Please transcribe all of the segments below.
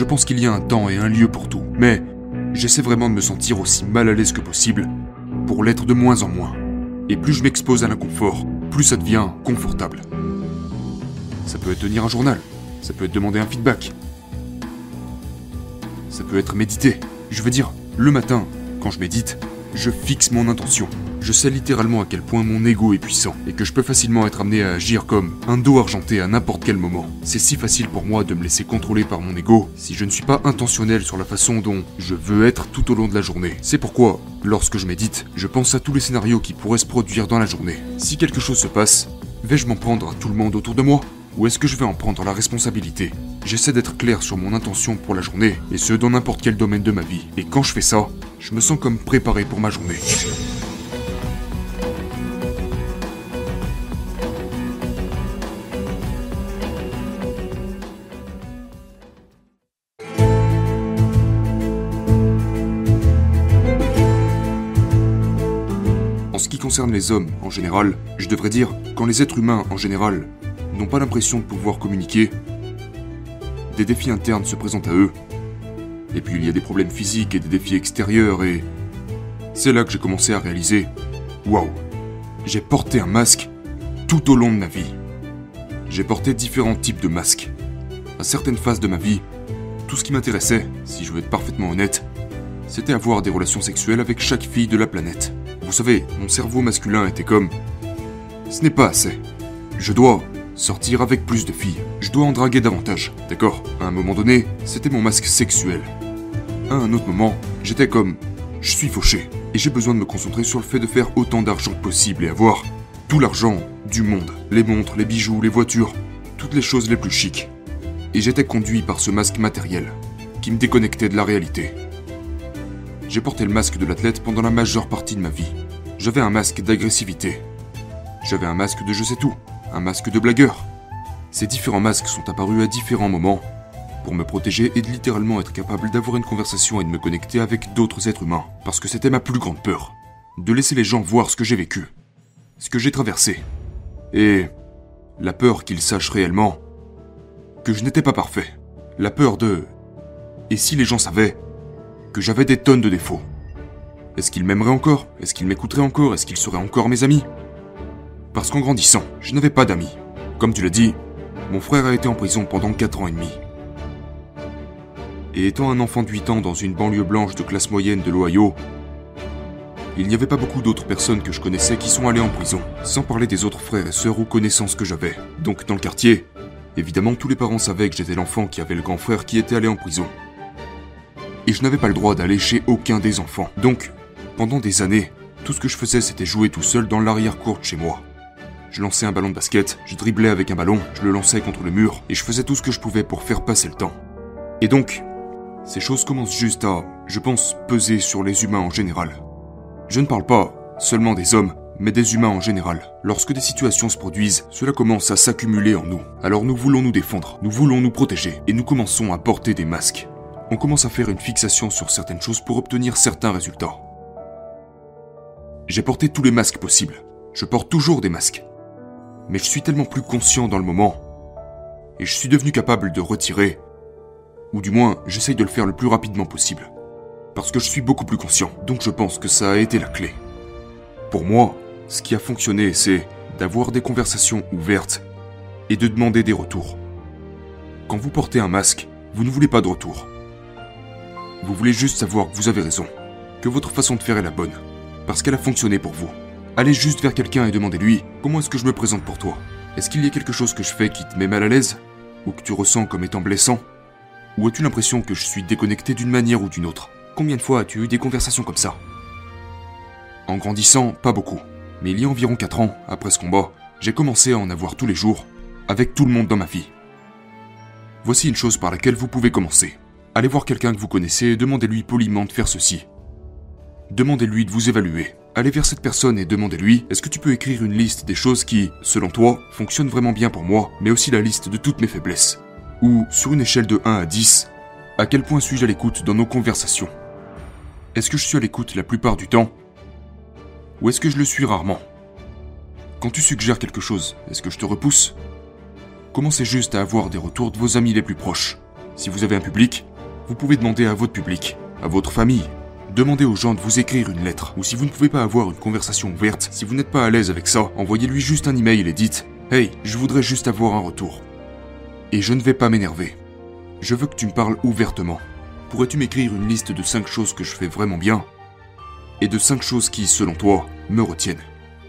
Je pense qu'il y a un temps et un lieu pour tout. Mais j'essaie vraiment de me sentir aussi mal à l'aise que possible pour l'être de moins en moins. Et plus je m'expose à l'inconfort, plus ça devient confortable. Ça peut être tenir un journal, ça peut être demander un feedback, ça peut être méditer. Je veux dire, le matin, quand je médite, je fixe mon intention. Je sais littéralement à quel point mon ego est puissant et que je peux facilement être amené à agir comme un dos argenté à n'importe quel moment. C'est si facile pour moi de me laisser contrôler par mon ego si je ne suis pas intentionnel sur la façon dont je veux être tout au long de la journée. C'est pourquoi, lorsque je médite, je pense à tous les scénarios qui pourraient se produire dans la journée. Si quelque chose se passe, vais-je m'en prendre à tout le monde autour de moi ou est-ce que je vais en prendre la responsabilité? J'essaie d'être clair sur mon intention pour la journée, et ce dans n'importe quel domaine de ma vie. Et quand je fais ça, je me sens comme préparé pour ma journée. Concerne les hommes en général, je devrais dire, quand les êtres humains en général n'ont pas l'impression de pouvoir communiquer, des défis internes se présentent à eux. Et puis il y a des problèmes physiques et des défis extérieurs et... C'est là que j'ai commencé à réaliser, waouh, j'ai porté un masque tout au long de ma vie. J'ai porté différents types de masques. À certaines phases de ma vie, tout ce qui m'intéressait, si je veux être parfaitement honnête, c'était avoir des relations sexuelles avec chaque fille de la planète. Vous savez, mon cerveau masculin était comme... Ce n'est pas assez. Je dois sortir avec plus de filles. Je dois en draguer davantage, d'accord? À un moment donné, c'était mon masque sexuel. À un autre moment, j'étais comme... Je suis fauché. Et j'ai besoin de me concentrer sur le fait de faire autant d'argent possible et avoir tout l'argent du monde. Les montres, les bijoux, les voitures, toutes les choses les plus chics. Et j'étais conduit par ce masque matériel, qui me déconnectait de la réalité. J'ai porté le masque de l'athlète pendant la majeure partie de ma vie. J'avais un masque d'agressivité. J'avais un masque de je sais tout, un masque de blagueur. Ces différents masques sont apparus à différents moments pour me protéger et de littéralement être capable d'avoir une conversation et de me connecter avec d'autres êtres humains. Parce que c'était ma plus grande peur. De laisser les gens voir ce que j'ai vécu, ce que j'ai traversé. Et la peur qu'ils sachent réellement que je n'étais pas parfait. La peur de... Et si les gens savaient que j'avais des tonnes de défauts? Est-ce qu'ils m'aimeraient encore? Est-ce qu'ils m'écouteraient encore? Est-ce qu'ils seraient encore mes amis? Parce qu'en grandissant, je n'avais pas d'amis. Comme tu l'as dit, mon frère a été en prison pendant 4 ans et demi. Et étant un enfant de 8 ans dans une banlieue blanche de classe moyenne de l'Ohio, il n'y avait pas beaucoup d'autres personnes que je connaissais qui sont allées en prison, sans parler des autres frères et sœurs ou connaissances que j'avais. Donc dans le quartier, évidemment tous les parents savaient que j'étais l'enfant qui avait le grand frère qui était allé en prison. Et je n'avais pas le droit d'aller chez aucun des enfants. Donc, pendant des années, tout ce que je faisais c'était jouer tout seul dans l'arrière-cour de chez moi. Je lançais un ballon de basket, je driblais avec un ballon, je le lançais contre le mur, et je faisais tout ce que je pouvais pour faire passer le temps. Et donc, ces choses commencent juste à, je pense, peser sur les humains en général. Je ne parle pas seulement des hommes, mais des humains en général. Lorsque des situations se produisent, cela commence à s'accumuler en nous. Alors nous voulons nous défendre, nous voulons nous protéger, et nous commençons à porter des masques. On commence à faire une fixation sur certaines choses pour obtenir certains résultats. J'ai porté tous les masques possibles. Je porte toujours des masques. Mais je suis tellement plus conscient dans le moment. Et je suis devenu capable de retirer. Ou du moins, j'essaye de le faire le plus rapidement possible. Parce que je suis beaucoup plus conscient. Donc je pense que ça a été la clé. Pour moi, ce qui a fonctionné, c'est d'avoir des conversations ouvertes et de demander des retours. Quand vous portez un masque, vous ne voulez pas de retour. Vous voulez juste savoir que vous avez raison, que votre façon de faire est la bonne, parce qu'elle a fonctionné pour vous. Allez juste vers quelqu'un et demandez-lui comment est-ce que je me présente pour toi? Est-ce qu'il y a quelque chose que je fais qui te met mal à l'aise? Ou que tu ressens comme étant blessant? Ou as-tu l'impression que je suis déconnecté d'une manière ou d'une autre? Combien de fois as-tu eu des conversations comme ça? En grandissant, pas beaucoup. Mais il y a environ 4 ans, après ce combat, j'ai commencé à en avoir tous les jours, avec tout le monde dans ma vie. Voici une chose par laquelle vous pouvez commencer. Allez voir quelqu'un que vous connaissez et demandez-lui poliment de faire ceci. Demandez-lui de vous évaluer. Allez vers cette personne et demandez-lui est-ce que tu peux écrire une liste des choses qui, selon toi, fonctionnent vraiment bien pour moi, mais aussi la liste de toutes mes faiblesses? Ou, sur une échelle de 1 à 10, à quel point suis-je à l'écoute dans nos conversations? Est-ce que je suis à l'écoute la plupart du temps? Ou est-ce que je le suis rarement? Quand tu suggères quelque chose, est-ce que je te repousse? Commencez juste à avoir des retours de vos amis les plus proches? Si vous avez un public, Vous pouvez demander à votre public, à votre famille, Demandez aux gens de vous écrire une lettre, ou si vous ne pouvez pas avoir une conversation ouverte, si vous n'êtes pas à l'aise avec ça, envoyez-lui juste un email et dites Hey, je voudrais juste avoir un retour. Et je ne vais pas m'énerver. Je veux que tu me parles ouvertement. Pourrais-tu m'écrire une liste de 5 choses que je fais vraiment bien Et de 5 choses qui, selon toi, me retiennent?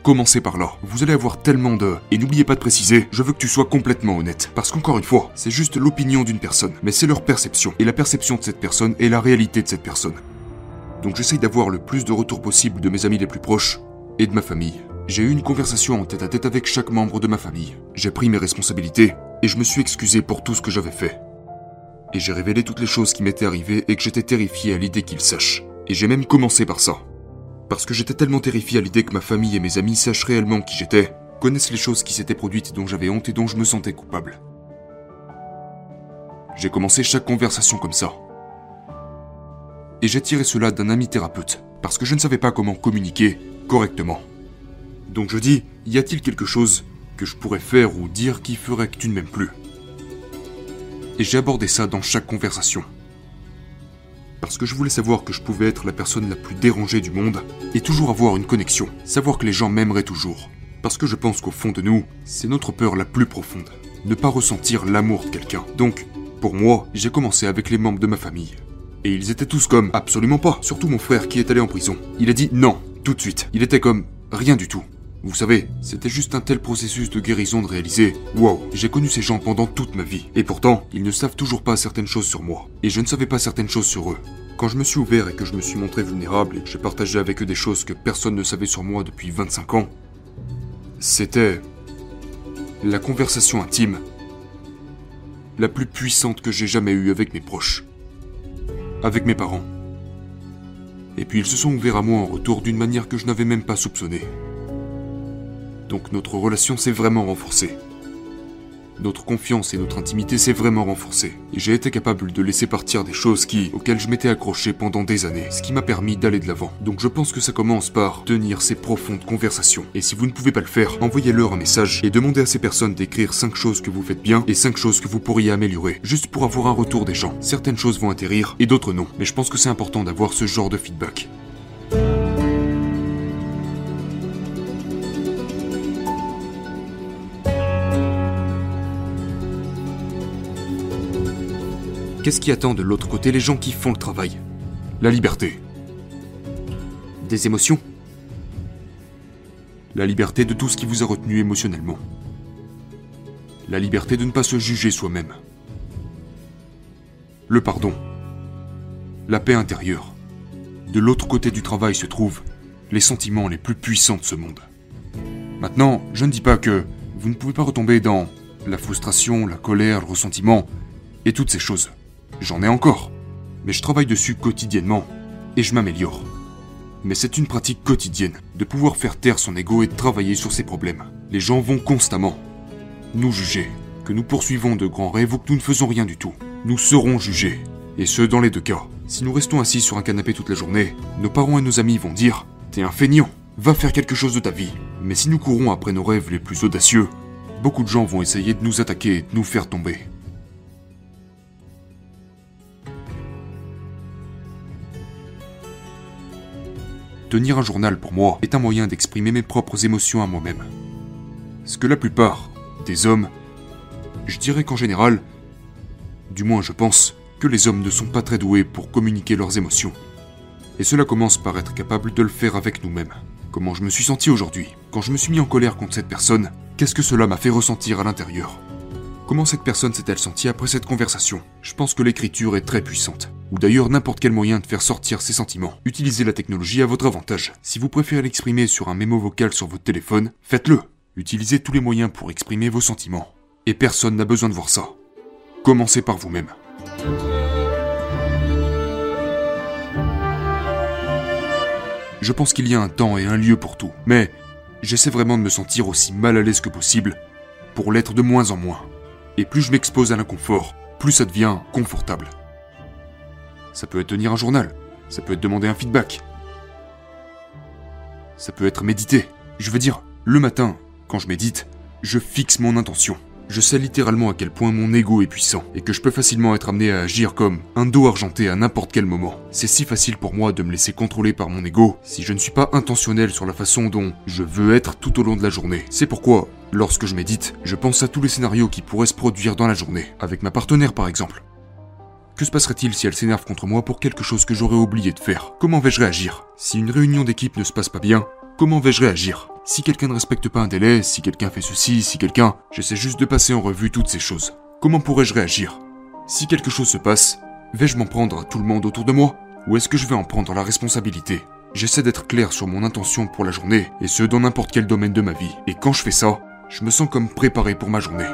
Commencez par là. Vous allez avoir tellement de... Et n'oubliez pas de préciser, je veux que tu sois complètement honnête. Parce qu'encore une fois, c'est juste l'opinion d'une personne, mais c'est leur perception. Et la perception de cette personne est la réalité de cette personne donc j'essaye d'avoir le plus de retours possible de mes amis les plus proches et de ma famille. J'ai eu une conversation en tête à tête avec chaque membre de ma famille. J'ai pris mes responsabilités et je me suis excusé pour tout ce que j'avais fait. Et j'ai révélé toutes les choses qui m'étaient arrivées et que j'étais terrifié à l'idée qu'ils sachent. Et j'ai même commencé par ça. Parce que j'étais tellement terrifié à l'idée que ma famille et mes amis sachent réellement qui j'étais, connaissent les choses qui s'étaient produites dont j'avais honte et dont je me sentais coupable. J'ai commencé chaque conversation comme ça, et j'ai tiré cela d'un ami thérapeute, parce que je ne savais pas comment communiquer correctement. Donc je dis, y a-t-il quelque chose que je pourrais faire ou dire qui ferait que tu ne m'aimes plus? Et j'ai abordé ça dans chaque conversation. Parce que je voulais savoir que je pouvais être la personne la plus dérangée du monde et toujours avoir une connexion, savoir que les gens m'aimeraient toujours. Parce que je pense qu'au fond de nous, c'est notre peur la plus profonde, ne pas ressentir l'amour de quelqu'un. Donc, pour moi, j'ai commencé avec les membres de ma famille. Et ils étaient tous comme absolument pas, surtout mon frère qui est allé en prison. Il a dit non, tout de suite. Il était comme rien du tout. Vous savez, c'était juste un tel processus de guérison de réaliser Wow, j'ai connu ces gens pendant toute ma vie. Et pourtant, ils ne savent toujours pas certaines choses sur moi. Et je ne savais pas certaines choses sur eux. Quand je me suis ouvert et que je me suis montré vulnérable et que j'ai partagé avec eux des choses que personne ne savait sur moi depuis 25 ans, c'était la conversation intime la plus puissante que j'ai jamais eue avec mes proches avec mes parents. Et puis ils se sont ouverts à moi en retour d'une manière que je n'avais même pas soupçonnée. Donc notre relation s'est vraiment renforcée notre confiance et notre intimité s'est vraiment renforcée. Et j'ai été capable de laisser partir des choses qui, auxquelles je m'étais accroché pendant des années, ce qui m'a permis d'aller de l'avant. Donc je pense que ça commence par tenir ces profondes conversations. Et si vous ne pouvez pas le faire, envoyez-leur un message et demandez à ces personnes d'écrire 5 choses que vous faites bien et 5 choses que vous pourriez améliorer, juste pour avoir un retour des gens. Certaines choses vont atterrir et d'autres non. Mais je pense que c'est important d'avoir ce genre de feedback. Qu'est-ce qui attend de l'autre côté les gens qui font le travail? La liberté. Des émotions? La liberté de tout ce qui vous a retenu émotionnellement. La liberté de ne pas se juger soi-même. Le pardon. La paix intérieure. De l'autre côté du travail se trouvent les sentiments les plus puissants de ce monde. Maintenant, je ne dis pas que vous ne pouvez pas retomber dans la frustration, la colère, le ressentiment et toutes ces choses. J'en ai encore. Mais je travaille dessus quotidiennement. Et je m'améliore. Mais c'est une pratique quotidienne de pouvoir faire taire son ego et de travailler sur ses problèmes. Les gens vont constamment nous juger, que nous poursuivons de grands rêves ou que nous ne faisons rien du tout. Nous serons jugés. Et ce, dans les deux cas. Si nous restons assis sur un canapé toute la journée, nos parents et nos amis vont dire T'es un feignant, va faire quelque chose de ta vie. Mais si nous courons après nos rêves les plus audacieux, beaucoup de gens vont essayer de nous attaquer et de nous faire tomber. Tenir un journal pour moi est un moyen d'exprimer mes propres émotions à moi-même. Ce que la plupart des hommes, je dirais qu'en général, du moins je pense, que les hommes ne sont pas très doués pour communiquer leurs émotions. Et cela commence par être capable de le faire avec nous-mêmes. Comment je me suis senti aujourd'hui? Quand je me suis mis en colère contre cette personne, qu'est-ce que cela m'a fait ressentir à l'intérieur? Comment cette personne s'est-elle sentie après cette conversation? Je pense que l'écriture est très puissante. Ou d'ailleurs n'importe quel moyen de faire sortir ses sentiments. Utilisez la technologie à votre avantage. Si vous préférez l'exprimer sur un mémo vocal sur votre téléphone, faites-le. Utilisez tous les moyens pour exprimer vos sentiments. Et personne n'a besoin de voir ça. Commencez par vous-même. Je pense qu'il y a un temps et un lieu pour tout, mais j'essaie vraiment de me sentir aussi mal à l'aise que possible pour l'être de moins en moins. Et plus je m'expose à l'inconfort, plus ça devient confortable. Ça peut être tenir un journal, ça peut être demander un feedback. Ça peut être méditer. Je veux dire, le matin, quand je médite, je fixe mon intention. Je sais littéralement à quel point mon ego est puissant et que je peux facilement être amené à agir comme un dos argenté à n'importe quel moment. C'est si facile pour moi de me laisser contrôler par mon ego si je ne suis pas intentionnel sur la façon dont je veux être tout au long de la journée. C'est pourquoi, lorsque je médite, je pense à tous les scénarios qui pourraient se produire dans la journée, avec ma partenaire par exemple. Que se passerait-il si elle s'énerve contre moi pour quelque chose que j'aurais oublié de faire? Comment vais-je réagir? Si une réunion d'équipe ne se passe pas bien, comment vais-je réagir? Si quelqu'un ne respecte pas un délai, si quelqu'un fait ceci, si quelqu'un... J'essaie juste de passer en revue toutes ces choses. Comment pourrais-je réagir? Si quelque chose se passe, vais-je m'en prendre à tout le monde autour de moi? Ou est-ce que je vais en prendre la responsabilité? J'essaie d'être clair sur mon intention pour la journée, et ce dans n'importe quel domaine de ma vie. Et quand je fais ça, je me sens comme préparé pour ma journée.